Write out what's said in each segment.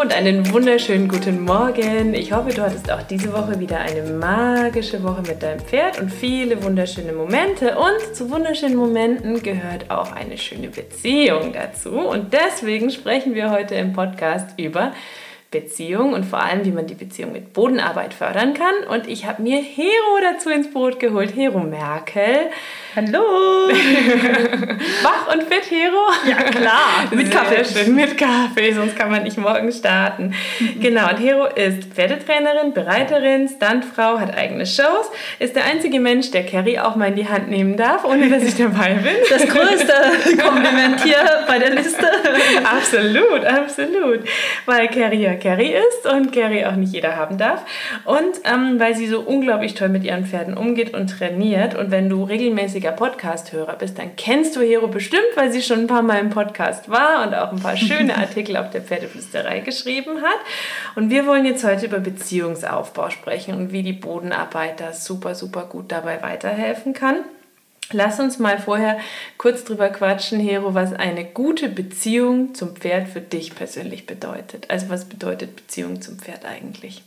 Hallo und einen wunderschönen guten Morgen. Ich hoffe, du hattest auch diese Woche wieder eine magische Woche mit deinem Pferd und viele wunderschöne Momente. Und zu wunderschönen Momenten gehört auch eine schöne Beziehung dazu. Und deswegen sprechen wir heute im Podcast über Beziehung und vor allem, wie man die Beziehung mit Bodenarbeit fördern kann. Und ich habe mir Hero dazu ins Boot geholt, Hero Merkel. Hallo! Wach und fit, Hero? Ja, klar. mit Kaffee. Schön, mit Kaffee, sonst kann man nicht morgen starten. Genau, und Hero ist Pferdetrainerin, Bereiterin, Stuntfrau, hat eigene Shows, ist der einzige Mensch, der Carrie auch mal in die Hand nehmen darf, ohne dass ich dabei bin. Das größte Kompliment hier bei der Liste. absolut, absolut. Weil Carrie ja Carrie ist und Carrie auch nicht jeder haben darf. Und ähm, weil sie so unglaublich toll mit ihren Pferden umgeht und trainiert. Und wenn du regelmäßig regelmäßiger Podcast-Hörer bist, dann kennst du Hero bestimmt, weil sie schon ein paar Mal im Podcast war und auch ein paar schöne Artikel auf der Pferdeflüsterei geschrieben hat. Und wir wollen jetzt heute über Beziehungsaufbau sprechen und wie die Bodenarbeit da super, super gut dabei weiterhelfen kann. Lass uns mal vorher kurz drüber quatschen, Hero, was eine gute Beziehung zum Pferd für dich persönlich bedeutet. Also was bedeutet Beziehung zum Pferd eigentlich?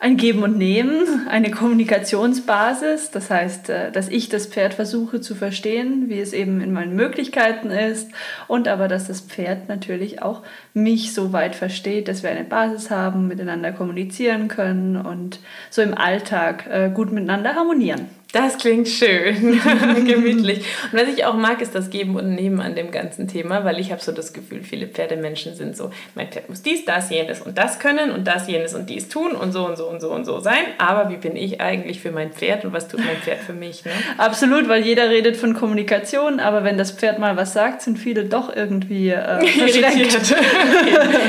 Ein Geben und Nehmen, eine Kommunikationsbasis. Das heißt, äh, dass ich das Pferd versuche zu verstehen, wie es eben in meinen Möglichkeiten ist und aber, dass das Pferd natürlich auch mich so weit versteht, dass wir eine Basis haben, miteinander kommunizieren können und so im Alltag äh, gut miteinander harmonieren. Das klingt schön, gemütlich. Und was ich auch mag, ist das Geben und Nehmen an dem ganzen Thema, weil ich habe so das Gefühl, viele Pferdemenschen sind so, mein Pferd muss dies, das, jenes und das können und das, jenes und dies tun und so und so und so und so sein. Aber wie bin ich eigentlich für mein Pferd und was tut mein Pferd für mich? Ne? Absolut, weil jeder redet von Kommunikation, aber wenn das Pferd mal was sagt, sind viele doch irgendwie äh, irritiert.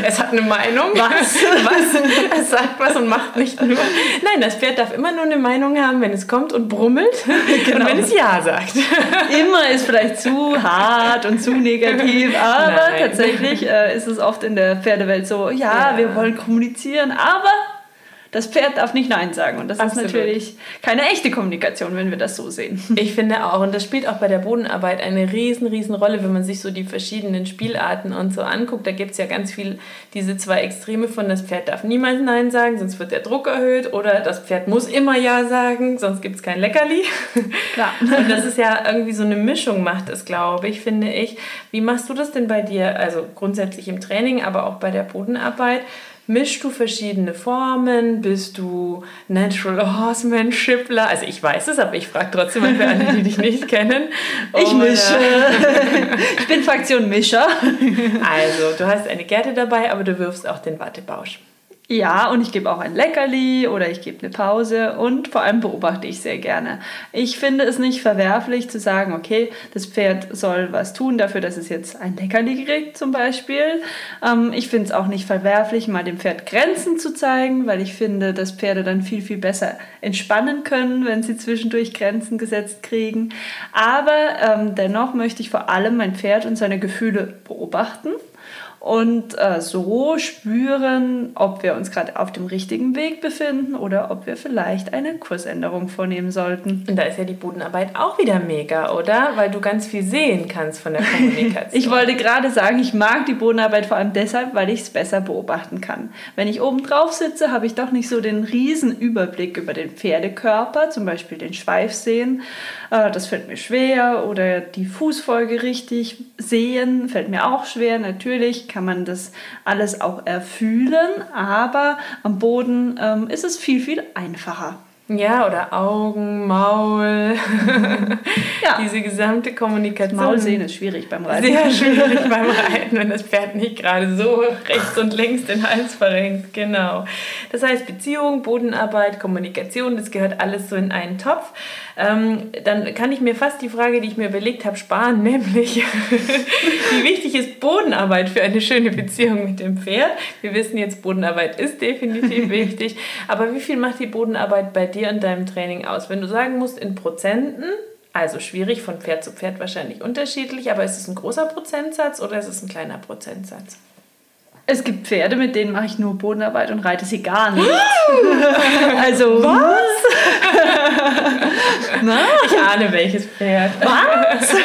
es hat eine Meinung. Was? was? Es sagt was und macht nicht nur. Nein, das Pferd darf immer nur eine Meinung haben, wenn es kommt und brummt grummelt genau. und wenn es Ja sagt. Immer ist vielleicht zu hart und zu negativ, aber Nein. tatsächlich äh, ist es oft in der Pferdewelt so, ja, ja, wir wollen kommunizieren, aber das Pferd darf nicht Nein sagen. Und das Absolut. ist natürlich keine echte Kommunikation, wenn wir das so sehen. Ich finde auch, und das spielt auch bei der Bodenarbeit eine riesen, riesen Rolle, wenn man sich so die verschiedenen Spielarten und so anguckt. Da gibt es ja ganz viel diese zwei Extreme von das Pferd darf niemals Nein sagen, sonst wird der Druck erhöht. Oder das Pferd muss immer Ja sagen, sonst gibt es kein Leckerli. Klar. Und das ist ja irgendwie so eine Mischung macht es, glaube ich, finde ich. Wie machst du das denn bei dir? Also grundsätzlich im Training, aber auch bei der Bodenarbeit. Mischst du verschiedene Formen? Bist du Natural Horsemanshipler? Also ich weiß es, aber ich frage trotzdem mal für alle, die dich nicht kennen. Ich mische. ich bin Fraktion Mischer. Also, du hast eine Gerte dabei, aber du wirfst auch den Wattebausch. Ja, und ich gebe auch ein Leckerli oder ich gebe eine Pause und vor allem beobachte ich sehr gerne. Ich finde es nicht verwerflich zu sagen, okay, das Pferd soll was tun dafür, dass es jetzt ein Leckerli kriegt zum Beispiel. Ähm, ich finde es auch nicht verwerflich, mal dem Pferd Grenzen zu zeigen, weil ich finde, dass Pferde dann viel, viel besser entspannen können, wenn sie zwischendurch Grenzen gesetzt kriegen. Aber ähm, dennoch möchte ich vor allem mein Pferd und seine Gefühle beobachten und äh, so spüren, ob wir uns gerade auf dem richtigen Weg befinden oder ob wir vielleicht eine Kursänderung vornehmen sollten. Und da ist ja die Bodenarbeit auch wieder mega, oder? Weil du ganz viel sehen kannst von der Kommunikation. ich wollte gerade sagen, ich mag die Bodenarbeit vor allem deshalb, weil ich es besser beobachten kann. Wenn ich oben drauf sitze, habe ich doch nicht so den riesen Überblick über den Pferdekörper, zum Beispiel den Schweif sehen. Äh, das fällt mir schwer oder die Fußfolge richtig sehen, fällt mir auch schwer. Natürlich kann man das alles auch erfühlen, aber am Boden ähm, ist es viel, viel einfacher. Ja, oder Augen, Maul. ja. Diese gesamte Kommunikation. Maul sehen ist schwierig beim Reiten. Sehr schwierig beim Reiten, wenn das Pferd nicht gerade so rechts und links den Hals verrenkt. Genau. Das heißt, Beziehung, Bodenarbeit, Kommunikation, das gehört alles so in einen Topf. Ähm, dann kann ich mir fast die Frage, die ich mir überlegt habe, sparen, nämlich wie wichtig ist Bodenarbeit für eine schöne Beziehung mit dem Pferd? Wir wissen jetzt, Bodenarbeit ist definitiv wichtig, aber wie viel macht die Bodenarbeit bei dir und deinem Training aus? Wenn du sagen musst, in Prozenten, also schwierig, von Pferd zu Pferd wahrscheinlich unterschiedlich, aber ist es ein großer Prozentsatz oder ist es ein kleiner Prozentsatz? Es gibt Pferde, mit denen mache ich nur Bodenarbeit und reite sie gar nicht. also was? Ich ahne welches Pferd. Was?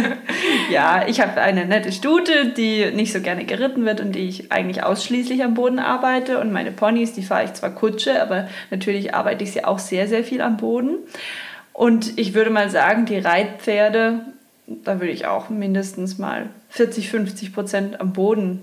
ja, ich habe eine nette Stute, die nicht so gerne geritten wird und die ich eigentlich ausschließlich am Boden arbeite. Und meine Ponys, die fahre ich zwar Kutsche, aber natürlich arbeite ich sie auch sehr, sehr viel am Boden. Und ich würde mal sagen, die Reitpferde, da würde ich auch mindestens mal 40, 50 Prozent am Boden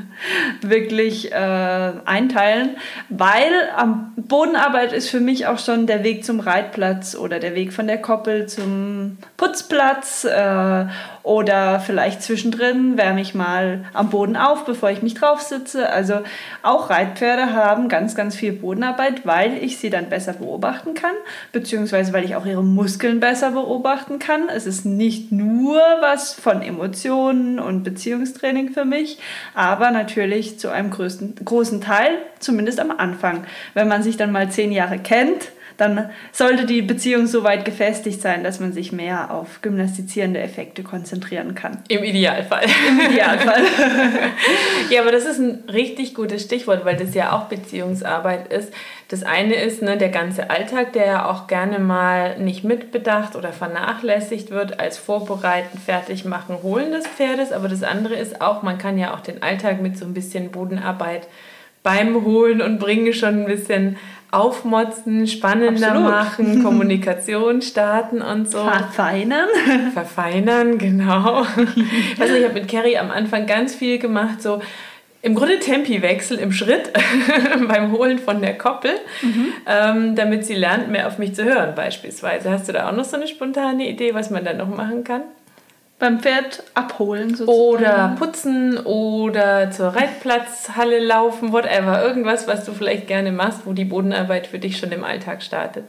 wirklich äh, einteilen, weil am Bodenarbeit ist für mich auch schon der Weg zum Reitplatz oder der Weg von der Koppel zum Putzplatz äh, oder vielleicht zwischendrin wärme ich mal am Boden auf, bevor ich mich drauf sitze. Also auch Reitpferde haben ganz, ganz viel Bodenarbeit, weil ich sie dann besser beobachten kann, beziehungsweise weil ich auch ihre Muskeln besser beobachten kann. Es ist nicht nur was von Emotionen, Stunden und Beziehungstraining für mich, aber natürlich zu einem größten, großen Teil, zumindest am Anfang. Wenn man sich dann mal zehn Jahre kennt, dann sollte die Beziehung so weit gefestigt sein, dass man sich mehr auf gymnastizierende Effekte konzentrieren kann. Im Idealfall. Im Idealfall. ja, aber das ist ein richtig gutes Stichwort, weil das ja auch Beziehungsarbeit ist. Das eine ist ne, der ganze Alltag, der ja auch gerne mal nicht mitbedacht oder vernachlässigt wird als Vorbereiten, Fertigmachen, Holen des Pferdes. Aber das andere ist auch, man kann ja auch den Alltag mit so ein bisschen Bodenarbeit beim Holen und Bringen schon ein bisschen aufmotzen, spannender Absolut. machen, Kommunikation starten und so. Verfeinern. Verfeinern, genau. Also ich habe mit Carrie am Anfang ganz viel gemacht, so im Grunde Tempiwechsel im Schritt beim Holen von der Koppel, mhm. ähm, damit sie lernt, mehr auf mich zu hören beispielsweise. Hast du da auch noch so eine spontane Idee, was man da noch machen kann? Beim Pferd abholen sozusagen. Oder putzen oder zur Reitplatzhalle laufen, whatever. Irgendwas, was du vielleicht gerne machst, wo die Bodenarbeit für dich schon im Alltag startet.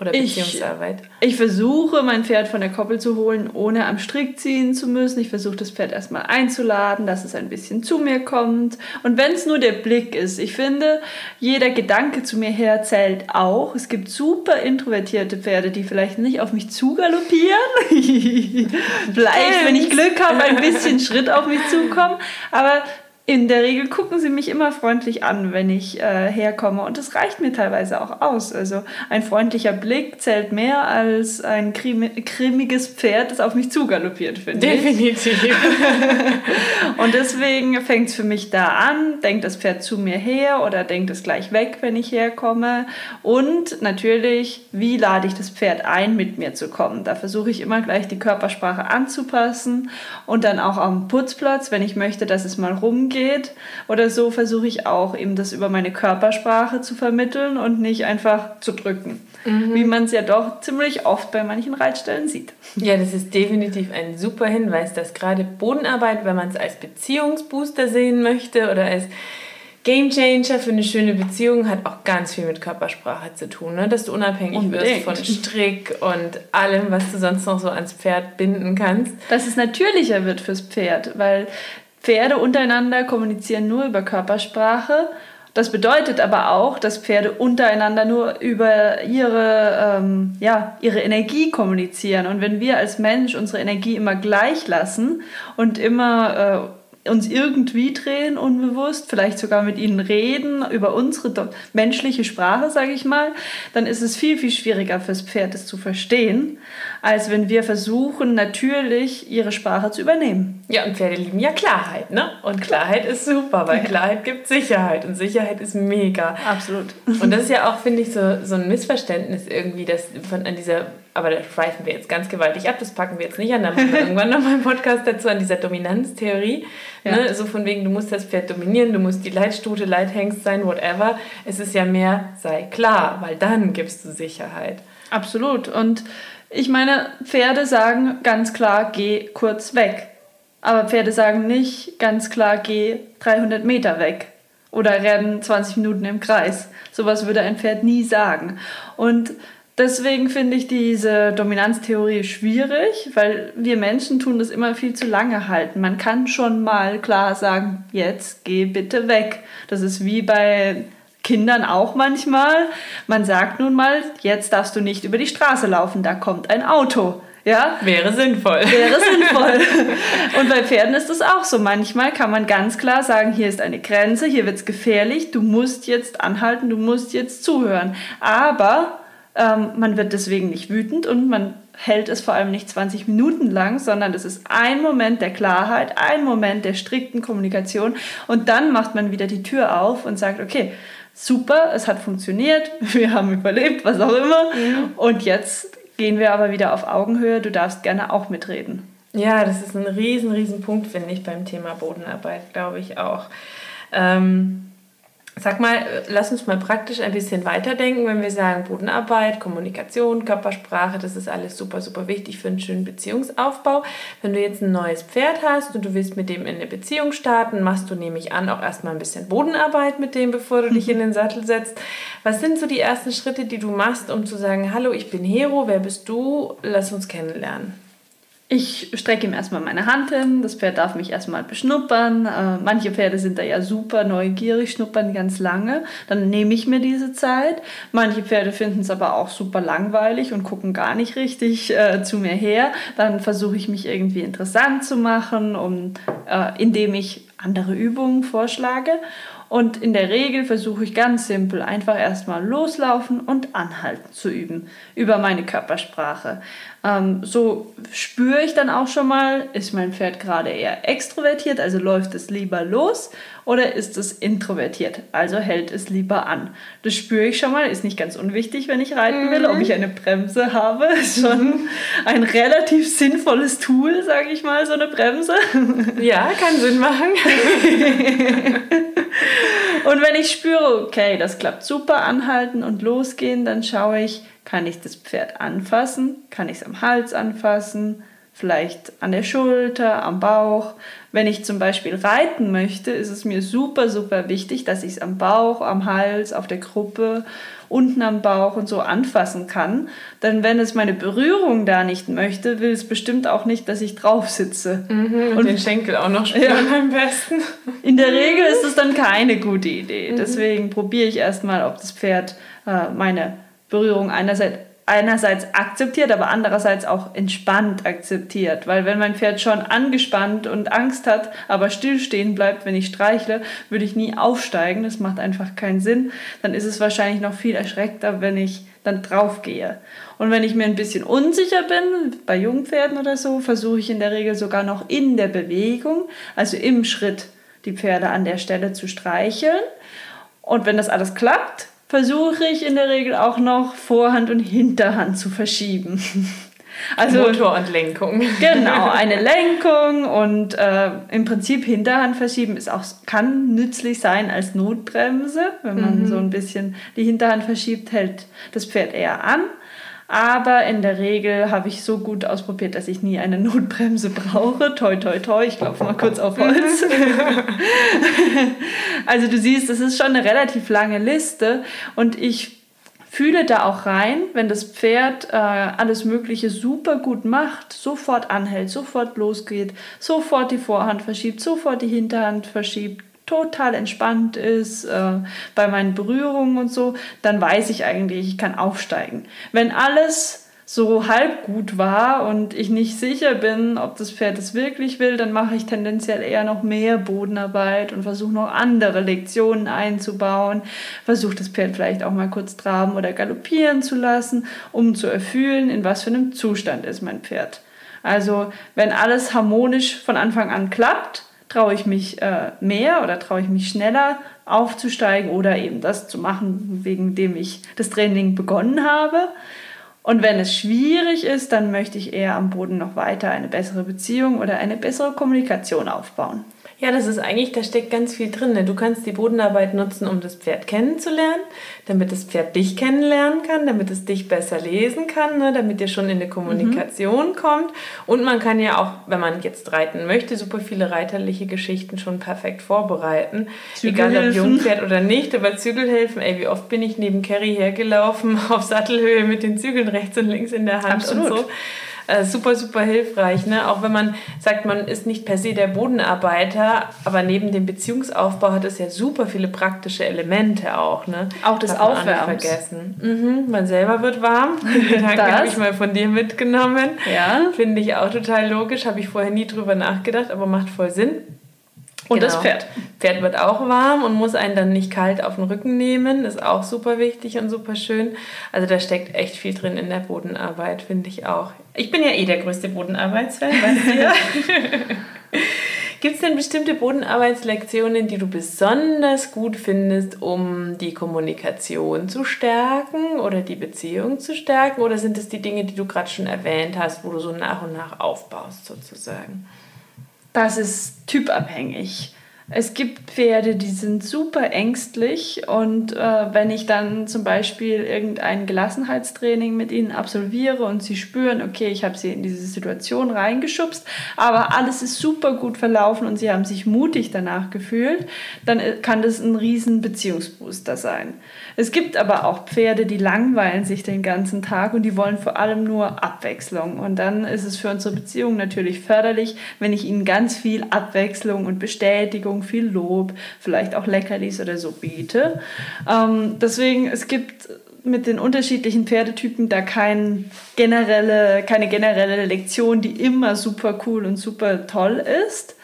Oder Beziehungsarbeit? Ich, ich, versuche, mein Pferd von der Koppel zu holen, ohne am Strick ziehen zu müssen. Ich versuche, das Pferd erstmal einzuladen, dass es ein bisschen zu mir kommt. Und wenn es nur der Blick ist, ich finde, jeder Gedanke zu mir her zählt auch. Es gibt super introvertierte Pferde, die vielleicht nicht auf mich zugaloppieren. vielleicht, wenn ich Glück habe, ein bisschen Schritt auf mich zukommen. Aber in der Regel gucken sie mich immer freundlich an, wenn ich äh, herkomme. Und das reicht mir teilweise auch aus. Also ein freundlicher Blick zählt mehr als ein cremiges Pferd, das auf mich zugaloppiert, finde ich. Definitiv. und deswegen fängt es für mich da an, denkt das Pferd zu mir her oder denkt es gleich weg, wenn ich herkomme. Und natürlich, wie lade ich das Pferd ein, mit mir zu kommen? Da versuche ich immer gleich die Körpersprache anzupassen und dann auch am Putzplatz, wenn ich möchte, dass es mal rumgeht geht oder so, versuche ich auch eben das über meine Körpersprache zu vermitteln und nicht einfach zu drücken. Mhm. Wie man es ja doch ziemlich oft bei manchen Reitstellen sieht. Ja, das ist definitiv ein super Hinweis, dass gerade Bodenarbeit, wenn man es als Beziehungsbooster sehen möchte oder als Game Changer für eine schöne Beziehung hat auch ganz viel mit Körpersprache zu tun, ne? dass du unabhängig Unbedingt. wirst von Strick und allem, was du sonst noch so ans Pferd binden kannst. Dass es natürlicher wird fürs Pferd, weil Pferde untereinander kommunizieren nur über Körpersprache. Das bedeutet aber auch, dass Pferde untereinander nur über ihre, ähm, ja, ihre Energie kommunizieren. Und wenn wir als Mensch unsere Energie immer gleich lassen und immer äh, uns irgendwie drehen, unbewusst, vielleicht sogar mit ihnen reden, über unsere menschliche Sprache, sage ich mal, dann ist es viel, viel schwieriger fürs Pferd, es zu verstehen, als wenn wir versuchen, natürlich ihre Sprache zu übernehmen. Ja, und Pferde lieben ja Klarheit, ne? Und Klarheit ist super, weil Klarheit gibt Sicherheit und Sicherheit ist mega. Absolut. Und das ist ja auch, finde ich, so, so ein Missverständnis irgendwie, dass von an dieser aber da schweifen wir jetzt ganz gewaltig ab, das packen wir jetzt nicht an, dann machen wir irgendwann nochmal einen Podcast dazu, an dieser Dominanztheorie. Ja. Ne? So von wegen, du musst das Pferd dominieren, du musst die Leitstute, Leithengst sein, whatever. Es ist ja mehr, sei klar, weil dann gibst du Sicherheit. Absolut. Und ich meine, Pferde sagen ganz klar, geh kurz weg. Aber Pferde sagen nicht ganz klar, geh 300 Meter weg oder rennen 20 Minuten im Kreis. Sowas würde ein Pferd nie sagen. Und deswegen finde ich diese Dominanztheorie schwierig, weil wir Menschen tun das immer viel zu lange halten. Man kann schon mal klar sagen, jetzt geh bitte weg. Das ist wie bei Kindern auch manchmal. Man sagt nun mal, jetzt darfst du nicht über die Straße laufen, da kommt ein Auto. Ja? Wäre sinnvoll. Wäre sinnvoll. Und bei Pferden ist es auch so. Manchmal kann man ganz klar sagen, hier ist eine Grenze, hier wird es gefährlich, du musst jetzt anhalten, du musst jetzt zuhören. Aber ähm, man wird deswegen nicht wütend und man hält es vor allem nicht 20 Minuten lang, sondern es ist ein Moment der Klarheit, ein Moment der strikten Kommunikation und dann macht man wieder die Tür auf und sagt, okay, super, es hat funktioniert, wir haben überlebt, was auch immer. Mhm. Und jetzt gehen wir aber wieder auf Augenhöhe, du darfst gerne auch mitreden. Ja, das ist ein riesen, riesen Punkt, finde ich, beim Thema Bodenarbeit, glaube ich auch. Ähm, Sag mal, lass uns mal praktisch ein bisschen weiterdenken, wenn wir sagen Bodenarbeit, Kommunikation, Körpersprache, das ist alles super, super wichtig für einen schönen Beziehungsaufbau. Wenn du jetzt ein neues Pferd hast und du willst mit dem in eine Beziehung starten, machst du nämlich an auch erstmal ein bisschen Bodenarbeit mit dem, bevor du dich in den Sattel setzt. Was sind so die ersten Schritte, die du machst, um zu sagen, hallo, ich bin Hero, wer bist du? Lass uns kennenlernen. Ich strecke ihm erstmal meine Hand hin, das Pferd darf mich erstmal beschnuppern. Äh, manche Pferde sind da ja super neugierig, schnuppern ganz lange. Dann nehme ich mir diese Zeit. Manche Pferde finden es aber auch super langweilig und gucken gar nicht richtig äh, zu mir her. Dann versuche ich mich irgendwie interessant zu machen, um, äh, indem ich andere Übungen vorschlage. Und in der Regel versuche ich ganz simpel einfach erstmal loslaufen und anhalten zu üben über meine Körpersprache. Ähm, so spüre ich dann auch schon mal, ist mein Pferd gerade eher extrovertiert, also läuft es lieber los, oder ist es introvertiert, also hält es lieber an. Das spüre ich schon mal, ist nicht ganz unwichtig, wenn ich reiten will. Mhm. Ob ich eine Bremse habe, ist schon ein relativ sinnvolles Tool, sage ich mal, so eine Bremse. Ja, kann Sinn machen. und wenn ich spüre, okay, das klappt super, anhalten und losgehen, dann schaue ich, kann ich das Pferd anfassen? Kann ich es am Hals anfassen? Vielleicht an der Schulter, am Bauch. Wenn ich zum Beispiel reiten möchte, ist es mir super, super wichtig, dass ich es am Bauch, am Hals, auf der Gruppe, unten am Bauch und so anfassen kann. Denn wenn es meine Berührung da nicht möchte, will es bestimmt auch nicht, dass ich drauf sitze. Mhm, und, und, den Schenkel auch noch spüren ja. am besten. In der Regel ist es dann keine gute Idee. Mhm. Deswegen probiere ich erstmal, ob das Pferd äh, meine Berührung einerseits einerseits akzeptiert, aber andererseits auch entspannt akzeptiert. Weil wenn mein Pferd schon angespannt und Angst hat, aber stillstehen bleibt, wenn ich streichle, würde ich nie aufsteigen. Das macht einfach keinen Sinn. Dann ist es wahrscheinlich noch viel erschreckter, wenn ich dann drauf gehe. Und wenn ich mir ein bisschen unsicher bin, bei Jungpferden oder so, versuche ich in der Regel sogar noch in der Bewegung, also im Schritt, die Pferde an der Stelle zu streicheln. Und wenn das alles klappt, versuche ich in der Regel auch noch Vorhand und Hinterhand zu verschieben. Also Motor und Lenkung. Genau, eine Lenkung und äh, im Prinzip Hinterhand verschieben ist auch, kann nützlich sein als Notbremse. Wenn man mhm. so ein bisschen die Hinterhand verschiebt, hält das Pferd eher an. Aber in der Regel habe ich so gut ausprobiert, dass ich nie eine Notbremse brauche. Toi, toi, toi. Ich klopfe mal kurz auf Holz. also du siehst, das ist schon eine relativ lange Liste und ich fühle da auch rein, wenn das Pferd äh, alles Mögliche super gut macht, sofort anhält, sofort losgeht, sofort die Vorhand verschiebt, sofort die Hinterhand verschiebt, total entspannt ist äh, bei meinen Berührungen und so, dann weiß ich eigentlich, ich kann aufsteigen. Wenn alles so halb gut war und ich nicht sicher bin, ob das Pferd es wirklich will, dann mache ich tendenziell eher noch mehr Bodenarbeit und versuche noch andere Lektionen einzubauen. Versuche das Pferd vielleicht auch mal kurz traben oder galoppieren zu lassen, um zu erfühlen, in was für einem Zustand ist mein Pferd. Also wenn alles harmonisch von Anfang an klappt, traue ich mich äh, mehr oder traue ich mich schneller aufzusteigen oder eben das zu machen, wegen dem ich das Training begonnen habe. Und wenn es schwierig ist, dann möchte ich eher am Boden noch weiter eine bessere Beziehung oder eine bessere Kommunikation aufbauen. Ja, das ist eigentlich, da steckt ganz viel drin. Ne? Du kannst die Bodenarbeit nutzen, um das Pferd kennenzulernen, damit das Pferd dich kennenlernen kann, damit es dich besser lesen kann, ne? damit ihr schon in eine Kommunikation mhm. kommt. Und man kann ja auch, wenn man jetzt reiten möchte, super viele reiterliche Geschichten schon perfekt vorbereiten. Egal ob Jungpferd oder nicht, aber Zügelhilfen, ey, wie oft bin ich neben Carrie hergelaufen auf Sattelhöhe mit den Zügeln rechts und links in der Hand Absolut. und so äh, super, super hilfreich. Ne? Auch wenn man sagt, man ist nicht per se der Bodenarbeiter, aber neben dem Beziehungsaufbau hat es ja super viele praktische Elemente auch. Ne? Auch das Aufwärmen. vergessen. Mhm, man selber wird warm. Den Gedanken habe ich mal von dir mitgenommen. Ja. Finde ich auch total logisch. Habe ich vorher nie drüber nachgedacht, aber macht voll Sinn. Und genau. das Pferd. Pferd wird auch warm und muss einen dann nicht kalt auf den Rücken nehmen. Ist auch super wichtig und super schön. Also da steckt echt viel drin in der Bodenarbeit, finde ich auch. Ich bin ja eh der größte Bodenarbeitsfan, weißt du ja. Gibt es denn bestimmte Bodenarbeitslektionen, die du besonders gut findest, um die Kommunikation zu stärken oder die Beziehung zu stärken? Oder sind es die Dinge, die du gerade schon erwähnt hast, wo du so nach und nach aufbaust sozusagen? Das ist typabhängig. Es gibt Pferde, die sind super ängstlich und äh, wenn ich dann zum Beispiel irgendein Gelassenheitstraining mit ihnen absolviere und sie spüren, okay, ich habe sie in diese Situation reingeschubst, aber alles ist super gut verlaufen und sie haben sich mutig danach gefühlt, dann äh, kann das ein riesen Beziehungsbooster sein. Es gibt aber auch Pferde, die langweilen sich den ganzen Tag und die wollen vor allem nur Abwechslung. Und dann ist es für unsere Beziehung natürlich förderlich, wenn ich ihnen ganz viel Abwechslung und Bestätigung, viel Lob, vielleicht auch Leckerlis oder so biete. Ähm, deswegen, es gibt mit den unterschiedlichen Pferdetypen da kein generelle, keine generelle Lektion, die immer super cool und super toll ist.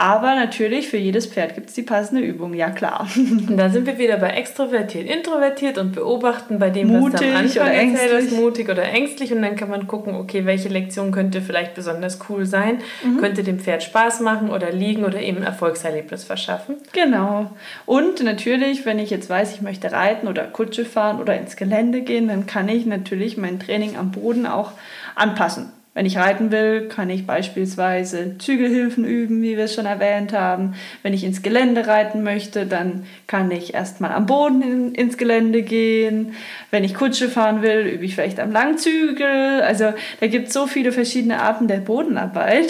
Aber natürlich, für jedes Pferd gibt es die passende Übung, ja klar. Und dann sind wir wieder bei extrovertiert, introvertiert und beobachten bei dem, mutig was am Anfang oder ängstlich. mutig oder ängstlich. Und dann kann man gucken, okay, welche Lektion könnte vielleicht besonders cool sein, mhm. könnte dem Pferd Spaß machen oder liegen oder eben Erfolgserlebnis verschaffen. Genau. Und natürlich, wenn ich jetzt weiß, ich möchte reiten oder Kutsche fahren oder ins Gelände gehen, dann kann ich natürlich mein Training am Boden auch anpassen. Wenn ich reiten will, kann ich beispielsweise Zügelhilfen üben, wie wir es schon erwähnt haben. Wenn ich ins Gelände reiten möchte, dann kann ich erstmal am Boden in, ins Gelände gehen. Wenn ich Kutsche fahren will, übe ich vielleicht am Langzügel. Also da gibt es so viele verschiedene Arten der Bodenarbeit.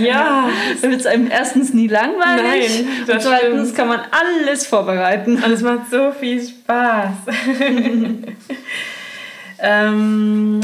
Ja. da wird es einem erstens nie langweilig. Nein, das und zweitens stimmt. kann man alles vorbereiten. Und es macht so viel Spaß. ähm,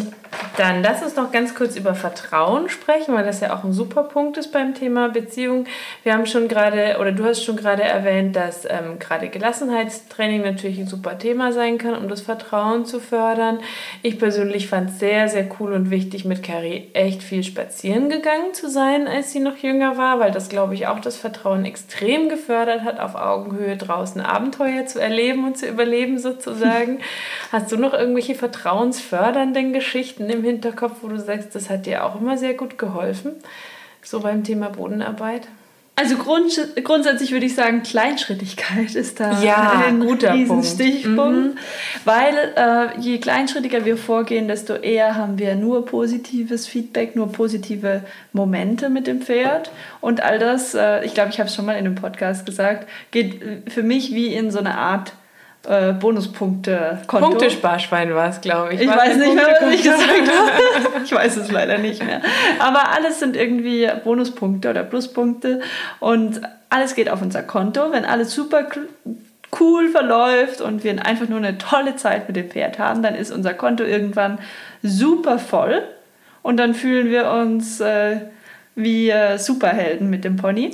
dann lass uns noch ganz kurz über Vertrauen sprechen, weil das ja auch ein super Punkt ist beim Thema Beziehung. Wir haben schon gerade, oder du hast schon gerade erwähnt, dass ähm, gerade Gelassenheitstraining natürlich ein super Thema sein kann, um das Vertrauen zu fördern. Ich persönlich fand es sehr, sehr cool und wichtig, mit Carrie echt viel spazieren gegangen zu sein, als sie noch jünger war, weil das, glaube ich, auch das Vertrauen extrem gefördert hat, auf Augenhöhe draußen Abenteuer zu erleben und zu überleben sozusagen. Hast du noch irgendwelche vertrauensfördernden Geschichten im Hinterkopf, wo du sagst, das hat dir auch immer sehr gut geholfen, so beim Thema Bodenarbeit? Also grund, grundsätzlich würde ich sagen, Kleinschrittigkeit ist da ja, ein guter Stichpunkt, mhm. weil äh, je kleinschrittiger wir vorgehen, desto eher haben wir nur positives Feedback, nur positive Momente mit dem Pferd und all das, äh, ich glaube, ich habe es schon mal in einem Podcast gesagt, geht für mich wie in so eine Art äh, Bonuspunkte-Konto. Punktesparschwein war es, glaube ich. Ich weiß nicht mehr, was ich gesagt habe. ich weiß es leider nicht mehr. Aber alles sind irgendwie Bonuspunkte oder Pluspunkte und alles geht auf unser Konto. Wenn alles super cool verläuft und wir einfach nur eine tolle Zeit mit dem Pferd haben, dann ist unser Konto irgendwann super voll und dann fühlen wir uns äh, wie äh, Superhelden mit dem Pony.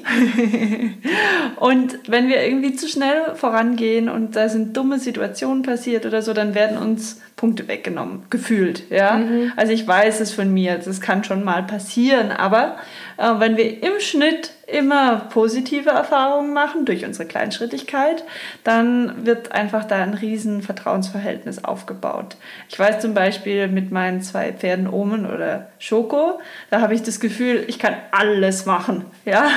und wenn wir irgendwie zu schnell vorangehen und da sind dumme Situationen passiert oder so, dann werden uns Punkte weggenommen, gefühlt. Ja? Mhm. Also ich weiß es von mir, das kann schon mal passieren, aber äh, wenn wir im Schnitt immer positive Erfahrungen machen durch unsere Kleinschrittigkeit, dann wird einfach da ein riesen Vertrauensverhältnis aufgebaut. Ich weiß zum Beispiel mit meinen zwei Pferden Omen oder Schoko, da habe ich das Gefühl, ich kann alles machen. Ja?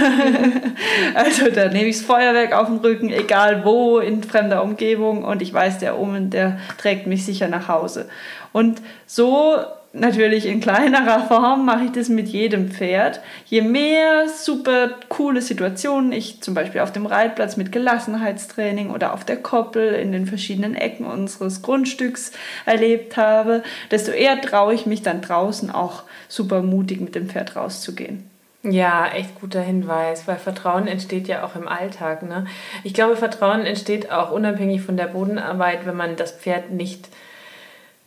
also da nehme ich das Feuerwerk auf den Rücken, egal wo, in fremder Umgebung und ich weiß, der Omen, der trägt mich sicher nach Hause. Und so natürlich in kleinerer Form mache ich das mit jedem Pferd. Je mehr super coole Situationen ich zum Beispiel auf dem Reitplatz mit Gelassenheitstraining oder auf der Koppel in den verschiedenen Ecken unseres Grundstücks erlebt habe, desto eher traue ich mich dann draußen auch super mutig mit dem Pferd rauszugehen. Ja, echt guter Hinweis, weil Vertrauen entsteht ja auch im Alltag. Ne? Ich glaube, Vertrauen entsteht auch unabhängig von der Bodenarbeit, wenn man das Pferd nicht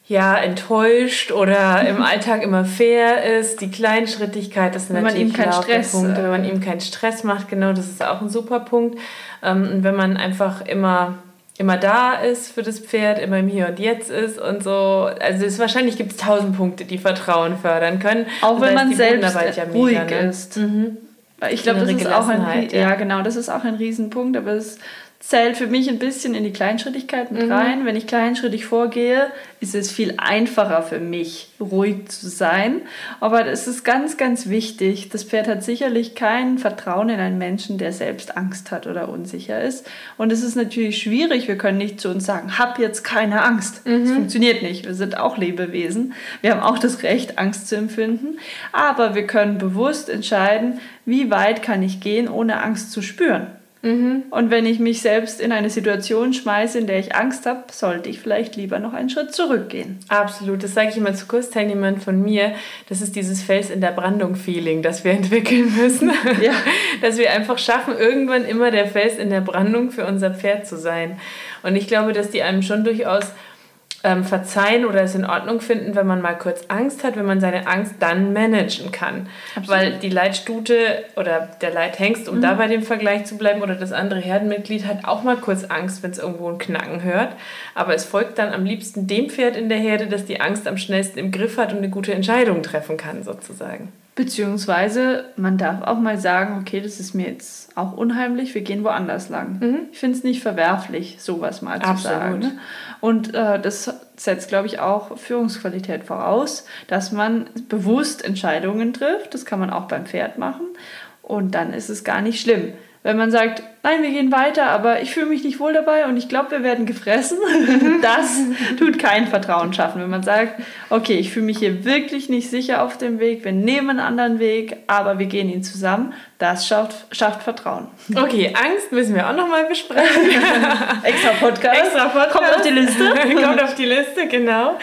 ja, enttäuscht oder im Alltag immer fair ist. Die Kleinschrittigkeit, das sind wenn natürlich man ihm keinen Stress, Punkte. Wenn man ihm keinen Stress macht, genau, das ist auch ein super Punkt. Ähm, und wenn man einfach immer immer da ist für das Pferd, immer im Hier und Jetzt ist und so. Also es, wahrscheinlich gibt es tausend Punkte, die Vertrauen fördern können. Auch wenn man selbst ja ruhig mega, ne? ist. Mhm. Ich glaube, das ist auch ein ja. ja. genau, das ist auch ein Riesenpunkt, aber es zählt für mich ein bisschen in die Kleinschrittigkeit mit mhm. rein. Wenn ich kleinschrittig vorgehe, ist es viel einfacher für mich, ruhig zu sein. Aber es ist ganz, ganz wichtig. Das Pferd hat sicherlich kein Vertrauen in einen Menschen, der selbst Angst hat oder unsicher ist. Und es ist natürlich schwierig. Wir können nicht zu uns sagen, hab jetzt keine Angst. Mhm. Das funktioniert nicht. Wir sind auch Lebewesen. Wir haben auch das Recht, Angst zu empfinden. Aber wir können bewusst entscheiden, wie weit kann ich gehen, ohne Angst zu spüren. Mhm. Und wenn ich mich selbst in eine Situation schmeiße, in der ich Angst habe, sollte ich vielleicht lieber noch einen Schritt zurückgehen. Absolut, das sage ich immer zu Kursteilnehmern von mir. Das ist dieses Fels in der Brandung-Feeling, das wir entwickeln müssen. Ja. Dass wir einfach schaffen, irgendwann immer der Fels in der Brandung für unser Pferd zu sein. Und ich glaube, dass die einem schon durchaus ähm, verzeihen oder es in Ordnung finden, wenn man mal kurz Angst hat, wenn man seine Angst dann managen kann. Absolut. Weil die Leitstute oder der Leithengst, um mhm. da bei dem Vergleich zu bleiben, oder das andere Herdenmitglied hat auch mal kurz Angst, wenn es irgendwo ein Knacken hört. Aber es folgt dann am liebsten dem Pferd in der Herde, das die Angst am schnellsten im Griff hat und eine gute Entscheidung treffen kann, sozusagen. Beziehungsweise man darf auch mal sagen, okay, das ist mir jetzt auch unheimlich, wir gehen woanders lang. Mhm. Ich finde es nicht verwerflich, sowas mal zu Absolut. sagen. Ne? Und äh, das setzt, glaube ich, auch Führungsqualität voraus, dass man bewusst Entscheidungen trifft. Das kann man auch beim Pferd machen. Und dann ist es gar nicht schlimm. Wenn man sagt, nein, wir gehen weiter, aber ich fühle mich nicht wohl dabei und ich glaube, wir werden gefressen, das tut kein Vertrauen schaffen. Wenn man sagt, okay, ich fühle mich hier wirklich nicht sicher auf dem Weg, wir nehmen einen anderen Weg, aber wir gehen ihn zusammen, das schafft, schafft Vertrauen. Okay, Angst müssen wir auch nochmal besprechen. Extra Podcast. Extra Podcast. Kommt auf die Liste. Kommt auf die Liste, genau.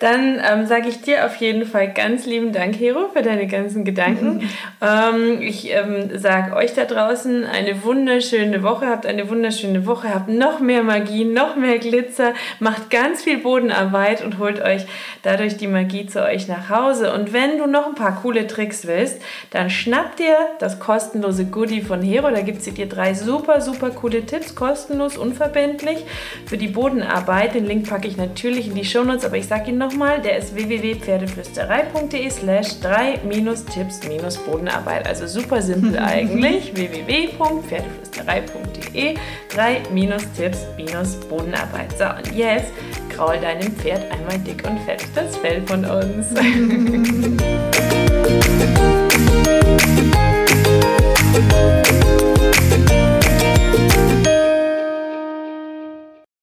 Dann ähm, sage ich dir auf jeden Fall ganz lieben Dank, Hero, für deine ganzen Gedanken. ähm, ich ähm, sage euch da draußen eine wunderschöne Woche, habt eine wunderschöne Woche, habt noch mehr Magie, noch mehr Glitzer, macht ganz viel Bodenarbeit und holt euch dadurch die Magie zu euch nach Hause. Und wenn du noch ein paar coole Tricks willst, dann schnapp dir das kostenlose Goodie von Hero. Da gibt es dir drei super, super coole Tipps, kostenlos, unverbindlich für die Bodenarbeit. Den Link packe ich natürlich in die Shownotes, aber ich sage ihn nochmal, der ist www.pferdeflüsterei.de slash 3-Tipps-Bodenarbeit. Also super simpel eigentlich. www.pferdeflüsterei.de 3-Tipps-Bodenarbeit. So, und jetzt kraul deinem Pferd einmal dick und fett das Fell von uns.